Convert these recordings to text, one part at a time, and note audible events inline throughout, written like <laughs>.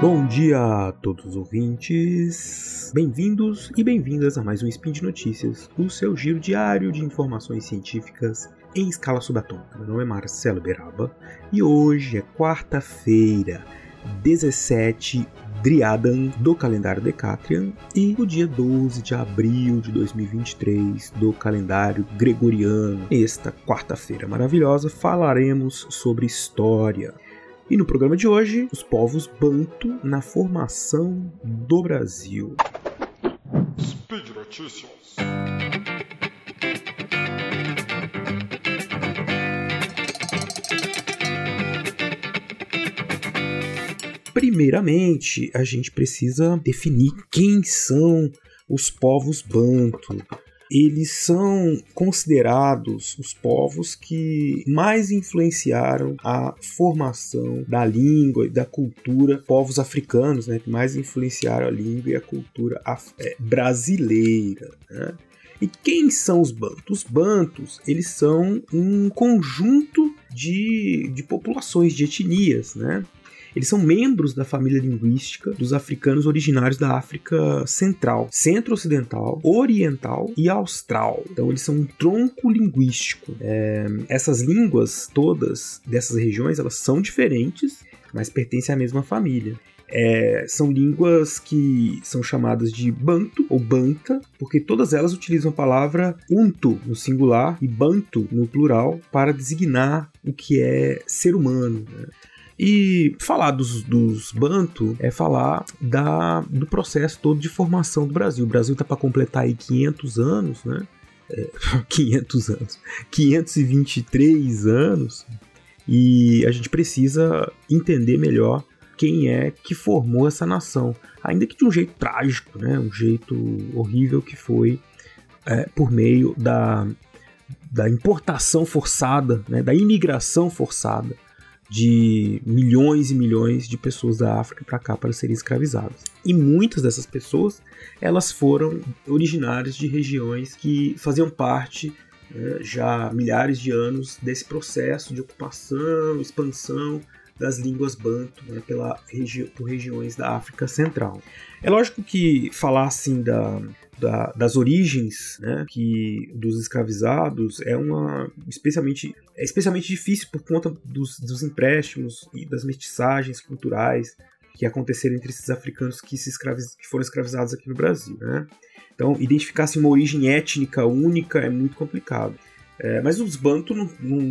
Bom dia a todos os ouvintes. Bem-vindos e bem-vindas a mais um Spin de Notícias, o seu giro diário de informações científicas em escala subatômica. Meu nome é Marcelo Beraba e hoje é quarta-feira, 17 Driadan do calendário Decatrian e o dia 12 de abril de 2023 do calendário Gregoriano. Esta quarta-feira maravilhosa falaremos sobre história. E no programa de hoje, os povos Banto na formação do Brasil. Speed Notícias. Primeiramente, a gente precisa definir quem são os povos Banto eles são considerados os povos que mais influenciaram a formação da língua e da cultura, povos africanos, né, que mais influenciaram a língua e a cultura é, brasileira. Né? E quem são os bantos? Os bantos, eles são um conjunto de, de populações, de etnias, né? Eles são membros da família linguística dos africanos originários da África Central, Centro-Ocidental, Oriental e Austral. Então eles são um tronco linguístico. É, essas línguas todas dessas regiões elas são diferentes, mas pertencem à mesma família. É, são línguas que são chamadas de Banto ou Banta, porque todas elas utilizam a palavra Unto no singular e Banto no plural para designar o que é ser humano. Né? E falar dos, dos Banto é falar da, do processo todo de formação do Brasil. O Brasil está para completar aí 500 anos, né? É, <laughs> 500 anos, 523 anos, e a gente precisa entender melhor quem é que formou essa nação, ainda que de um jeito trágico, né? Um jeito horrível que foi é, por meio da, da importação forçada, né? Da imigração forçada de milhões e milhões de pessoas da África para cá para serem escravizadas. E muitas dessas pessoas, elas foram originárias de regiões que faziam parte né, já milhares de anos desse processo de ocupação, expansão das línguas banto né, pela regi por regiões da África Central. É lógico que falar assim da, da, das origens né, que dos escravizados é uma especialmente é especialmente difícil por conta dos, dos empréstimos e das mestiçagens culturais que aconteceram entre esses africanos que, se escraviz, que foram escravizados aqui no Brasil. Né? Então, identificar assim, uma origem étnica única é muito complicado. É, mas os Bantu não,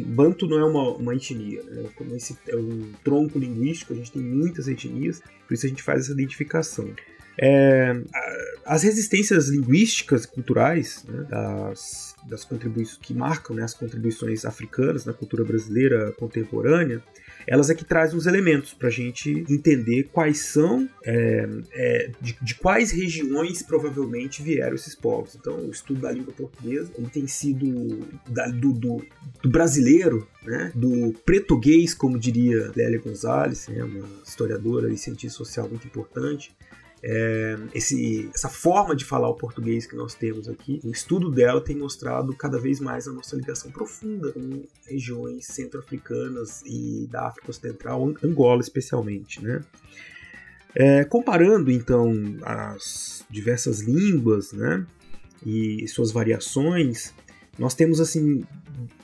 Bantu não é uma, uma etnia, né? Como esse é um tronco linguístico, a gente tem muitas etnias, por isso a gente faz essa identificação. É, as resistências linguísticas e culturais né, das, das contribuições que marcam né, as contribuições africanas na cultura brasileira contemporânea, elas é que trazem os elementos para a gente entender quais são, é, é, de, de, quais regiões provavelmente vieram esses povos. Então, o estudo da língua portuguesa ele tem sido da, do, do, do, brasileiro, né, do português, como diria Lélia Gonzalez, né, uma historiadora e cientista social muito importante, é, esse, essa forma de falar o português que nós temos aqui, o estudo dela tem mostrado cada vez mais a nossa ligação profunda com regiões centro-africanas e da África Ocidental, Angola especialmente, né? É, comparando então as diversas línguas, né, e suas variações, nós temos assim,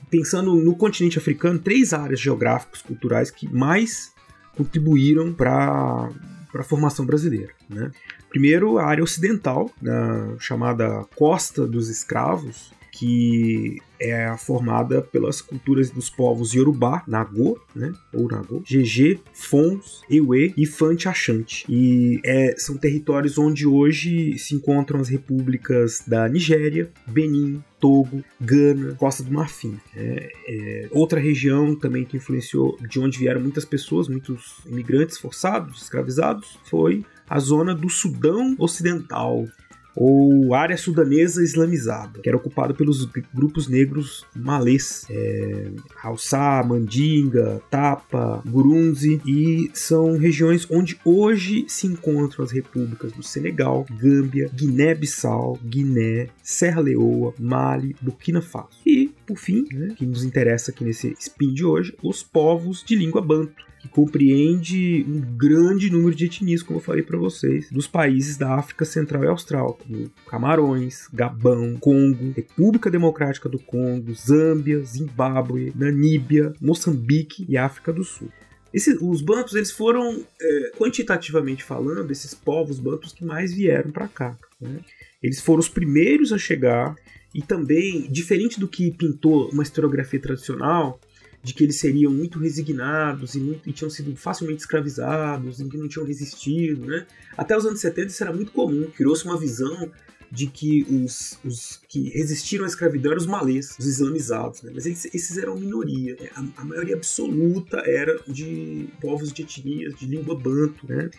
pensando no continente africano, três áreas geográficas culturais que mais contribuíram para para a formação brasileira. Né? Primeiro, a área ocidental, na chamada Costa dos Escravos, que é formada pelas culturas dos povos Yorubá, Nagô, né, ou Nagô, GG, Fons, Ewe e Fante Achante. E é, são territórios onde hoje se encontram as repúblicas da Nigéria, Benin, Togo, Gana, Costa do Marfim. É, é, outra região também que influenciou, de onde vieram muitas pessoas, muitos imigrantes forçados, escravizados, foi a zona do Sudão Ocidental, ou área sudanesa islamizada, que era ocupada pelos grupos negros malês, é, Hausa, Mandinga, Tapa, Gurunzi, e são regiões onde hoje se encontram as repúblicas do Senegal, Gâmbia, Guiné-Bissau, Guiné, Serra Leoa, Mali, Burkina Faso. E, por fim, né, que nos interessa aqui nesse spin de hoje, os povos de língua banto, que compreende um grande número de etnias, como eu falei para vocês, dos países da África Central e Austral, como Camarões, Gabão, Congo, República Democrática do Congo, Zâmbia, Zimbábue, Namíbia, Moçambique e África do Sul. Esse, os bantos eles foram é, quantitativamente falando esses povos bantos que mais vieram para cá. Né? Eles foram os primeiros a chegar e também diferente do que pintou uma historiografia tradicional, de que eles seriam muito resignados e, muito, e tinham sido facilmente escravizados, em que não tinham resistido, né? Até os anos 70 isso era muito comum, criou-se uma visão de que os, os, que resistiram à escravidão eram os malês, os islamizados, né? mas eles, esses eram minoria. Né? A, a, maioria absoluta era de povos de etnias, de língua banto. Né?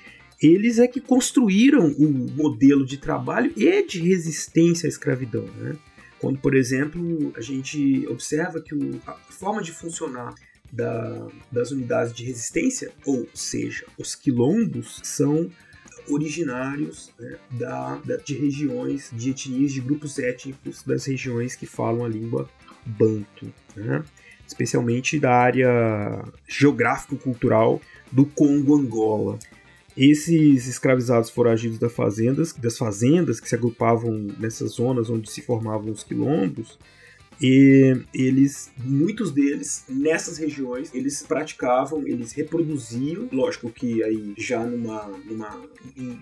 Eles é que construíram o modelo de trabalho e de resistência à escravidão. Né? Quando, por exemplo, a gente observa que o, a forma de funcionar da, das unidades de resistência, ou seja, os quilombos, são originários né, da, da, de regiões, de etnias, de grupos étnicos das regiões que falam a língua banto, né? especialmente da área geográfico-cultural do Congo-Angola. Esses escravizados foragidos das fazendas, das fazendas que se agrupavam nessas zonas onde se formavam os quilombos, e eles, muitos deles, nessas regiões, eles praticavam, eles reproduziam, lógico que aí já numa, numa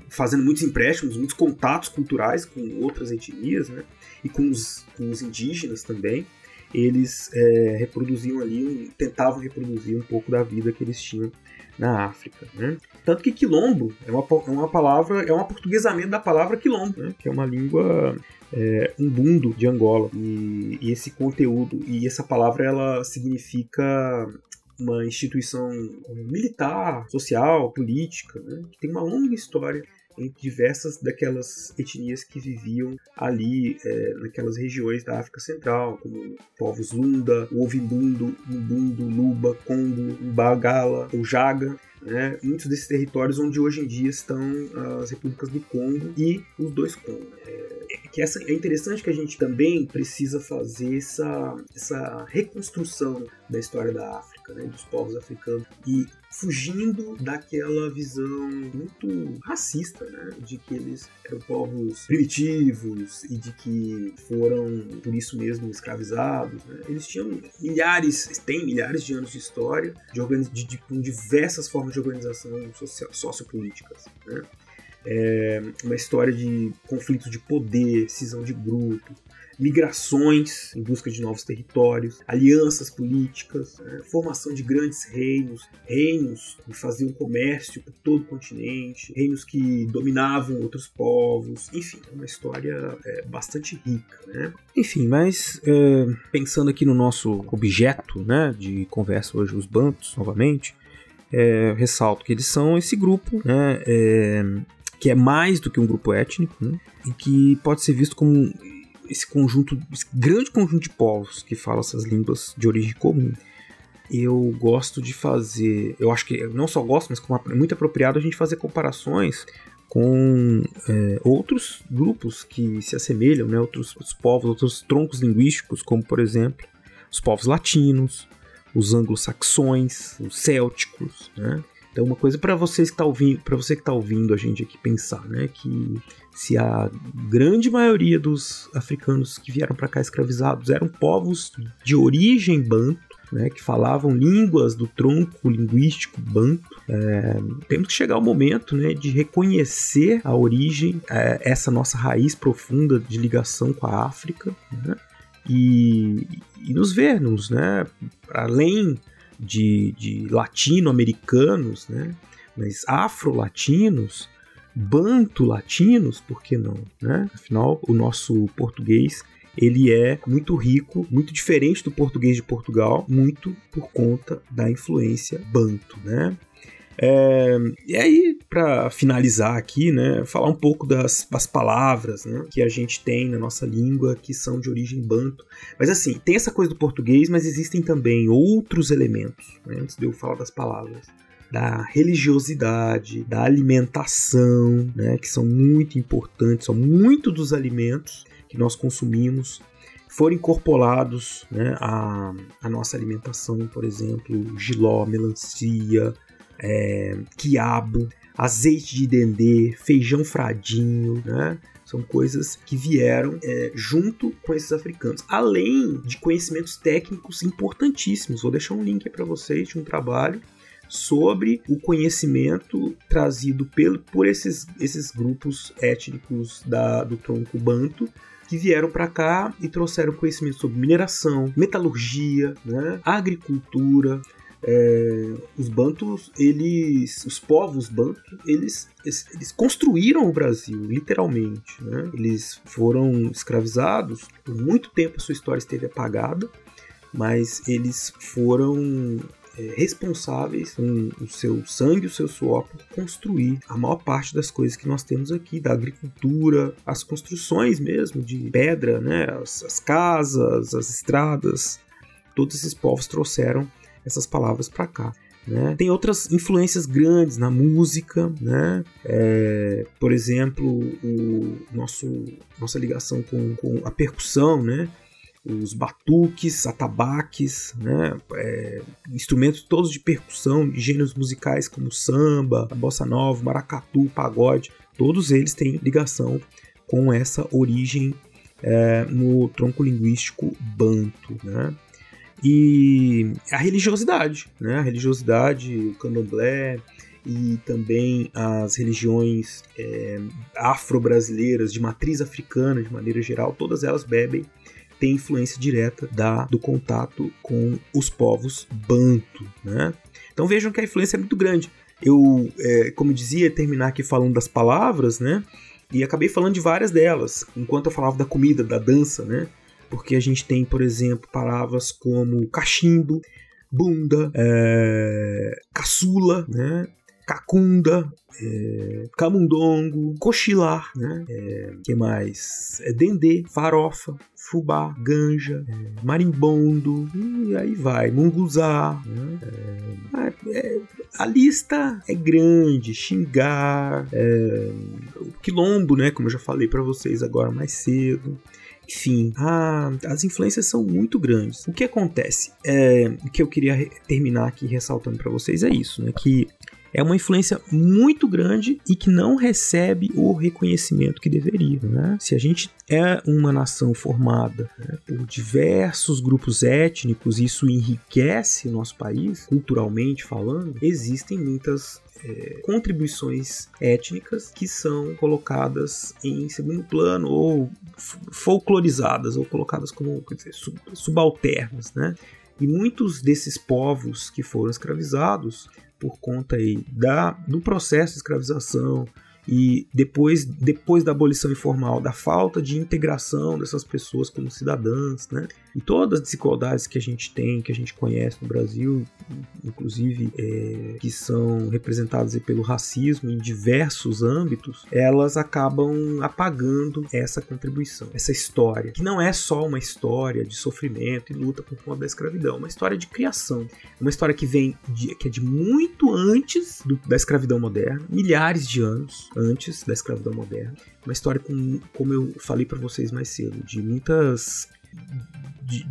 fazendo muitos empréstimos, muitos contatos culturais com outras etnias, né? E com os, com os indígenas também eles é, reproduziam ali, tentavam reproduzir um pouco da vida que eles tinham na África. Né? Tanto que quilombo é uma, uma palavra, é um aportuguesamento da palavra quilombo, né? que é uma língua é, umbundo de Angola. E, e, esse conteúdo, e essa palavra ela significa uma instituição militar, social, política, né? que tem uma longa história em diversas daquelas etnias que viviam ali é, naquelas regiões da África Central, como povos Lunda, Ovibundo, Mbundo, Luba, Congo, Mbagala ou Jaga. Né, muitos desses territórios onde hoje em dia estão as repúblicas do Congo e os dois Congos. É, que essa, é interessante que a gente também precisa fazer essa, essa reconstrução da história da África, né, dos povos africanos, e fugindo daquela visão muito racista, né, de que eles eram povos primitivos e de que foram por isso mesmo escravizados. Né. Eles tinham milhares, têm milhares de anos de história, de, de, de, com diversas formas de organização sociopolíticas. Né é, uma história de conflitos de poder, cisão de grupo, migrações em busca de novos territórios, alianças políticas, né, formação de grandes reinos, reinos que faziam comércio por todo o continente, reinos que dominavam outros povos, enfim, é uma história é, bastante rica, né? Enfim, mas é, pensando aqui no nosso objeto, né, de conversa hoje, os bantos, novamente, é, ressalto que eles são esse grupo, né, é, que é mais do que um grupo étnico, né? e que pode ser visto como esse conjunto, esse grande conjunto de povos que falam essas línguas de origem comum. Eu gosto de fazer, eu acho que não só gosto, mas como é muito apropriado a gente fazer comparações com é, outros grupos que se assemelham, né? outros, outros povos, outros troncos linguísticos, como por exemplo os povos latinos, os anglo-saxões, os célticos, né? Então, uma coisa para vocês que tá ouvindo, para você que está ouvindo a gente aqui pensar, né, que se a grande maioria dos africanos que vieram para cá escravizados eram povos de origem banto, né, que falavam línguas do tronco linguístico banto, é, temos que chegar ao momento né, de reconhecer a origem, é, essa nossa raiz profunda de ligação com a África, né, e, e nos vermos, né, além de, de latino-americanos, né? mas afro-latinos, banto-latinos, por que não? Né? Afinal, o nosso português ele é muito rico, muito diferente do português de Portugal, muito por conta da influência banto, né? É, e aí, para finalizar aqui, né, falar um pouco das, das palavras né, que a gente tem na nossa língua que são de origem banto. Mas assim, tem essa coisa do português, mas existem também outros elementos, né, antes de eu falar das palavras. Da religiosidade, da alimentação, né, que são muito importantes, são muito dos alimentos que nós consumimos foram incorporados né, à, à nossa alimentação, por exemplo, giló, melancia, é, quiabo, azeite de dendê, feijão fradinho, né? São coisas que vieram é, junto com esses africanos, além de conhecimentos técnicos importantíssimos. Vou deixar um link para vocês de um trabalho sobre o conhecimento trazido pelo, por esses, esses grupos étnicos da, do tronco banto que vieram para cá e trouxeram conhecimento sobre mineração, metalurgia, né, agricultura, é, os bantos, eles, os povos bantos, eles, eles, eles, construíram o Brasil, literalmente. Né? Eles foram escravizados, por muito tempo a sua história esteve apagada, mas eles foram é, responsáveis com o seu sangue, o seu suor, por construir a maior parte das coisas que nós temos aqui, da agricultura, as construções mesmo de pedra, né? as, as casas, as estradas. Todos esses povos trouxeram essas palavras para cá. Né? Tem outras influências grandes na música, né? É, por exemplo, o nosso, nossa ligação com, com a percussão, né? os batuques, atabaques, né? É, instrumentos todos de percussão, de gêneros musicais como samba, bossa nova, maracatu, pagode, todos eles têm ligação com essa origem é, no tronco linguístico banto, né? E a religiosidade, né? A religiosidade, o candomblé e também as religiões é, afro-brasileiras de matriz africana, de maneira geral, todas elas bebem têm influência direta da, do contato com os povos banto, né? Então vejam que a influência é muito grande. Eu, é, como dizia, terminar aqui falando das palavras, né? E acabei falando de várias delas, enquanto eu falava da comida, da dança, né? Porque a gente tem, por exemplo, palavras como cachimbo, bunda, é, caçula, né? cacunda, é, camundongo, cochilar, né? É, que mais? É, dendê, farofa, fubá, ganja, é, marimbondo, e aí vai, munguzá. Né? É, é, a lista é grande, xingar, é, o quilombo, né? Como eu já falei para vocês agora mais cedo. Enfim, a, as influências são muito grandes. O que acontece? É, o que eu queria terminar aqui ressaltando para vocês é isso, né? Que é uma influência muito grande e que não recebe o reconhecimento que deveria. Né? Se a gente é uma nação formada né, por diversos grupos étnicos, isso enriquece nosso país, culturalmente falando, existem muitas é, contribuições étnicas que são colocadas em segundo plano ou folclorizadas ou colocadas como dizer, sub, subalternas, né? E muitos desses povos que foram escravizados por conta aí da, do processo de escravização, e depois, depois da abolição informal, da falta de integração dessas pessoas como cidadãs, né? E todas as desigualdades que a gente tem, que a gente conhece no Brasil, inclusive é, que são representadas pelo racismo em diversos âmbitos, elas acabam apagando essa contribuição, essa história, que não é só uma história de sofrimento e luta por conta da escravidão, é uma história de criação, uma história que vem de, que é de muito antes do, da escravidão moderna, milhares de anos antes da escravidão moderna. Uma história com, como eu falei para vocês mais cedo, de muitas de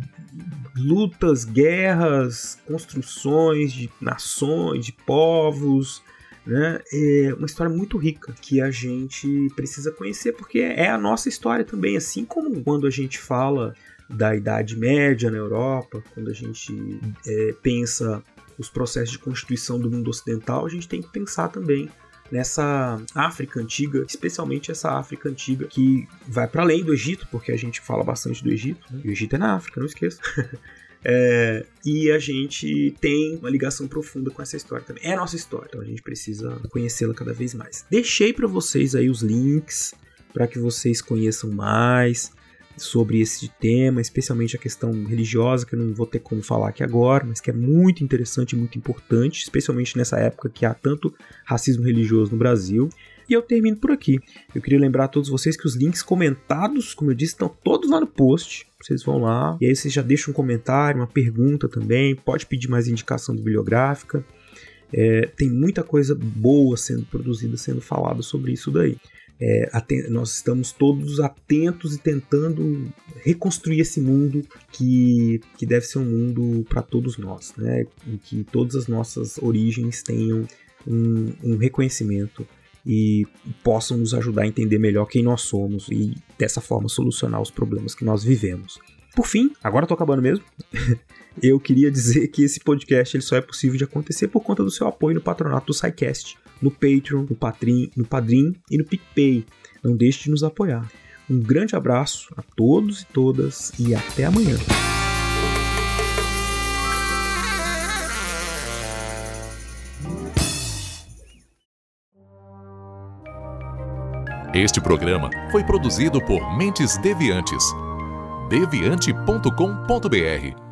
lutas, guerras, construções de nações, de povos, né? É uma história muito rica que a gente precisa conhecer porque é a nossa história também, assim como quando a gente fala da Idade Média na Europa, quando a gente é, pensa os processos de constituição do mundo ocidental, a gente tem que pensar também nessa África antiga, especialmente essa África antiga que vai para além do Egito, porque a gente fala bastante do Egito, né? e o Egito é na África, não esqueça. <laughs> É, e a gente tem uma ligação profunda com essa história também. É a nossa história, então a gente precisa conhecê-la cada vez mais. Deixei para vocês aí os links para que vocês conheçam mais sobre esse tema, especialmente a questão religiosa, que eu não vou ter como falar aqui agora, mas que é muito interessante e muito importante, especialmente nessa época que há tanto racismo religioso no Brasil. E eu termino por aqui. Eu queria lembrar a todos vocês que os links comentados, como eu disse, estão todos lá no post. Vocês vão lá e aí vocês já deixam um comentário, uma pergunta também. Pode pedir mais indicação bibliográfica. É, tem muita coisa boa sendo produzida, sendo falada sobre isso daí. É, nós estamos todos atentos e tentando reconstruir esse mundo que, que deve ser um mundo para todos nós, né? em que todas as nossas origens tenham um, um reconhecimento e possam nos ajudar a entender melhor quem nós somos e dessa forma solucionar os problemas que nós vivemos. Por fim, agora tô acabando mesmo. <laughs> eu queria dizer que esse podcast ele só é possível de acontecer por conta do seu apoio no patronato do SciCast, no Patreon, no Padrim, no Padrim e no PicPay. Não deixe de nos apoiar. Um grande abraço a todos e todas e até amanhã. Este programa foi produzido por Mentes Deviantes. deviante.com.br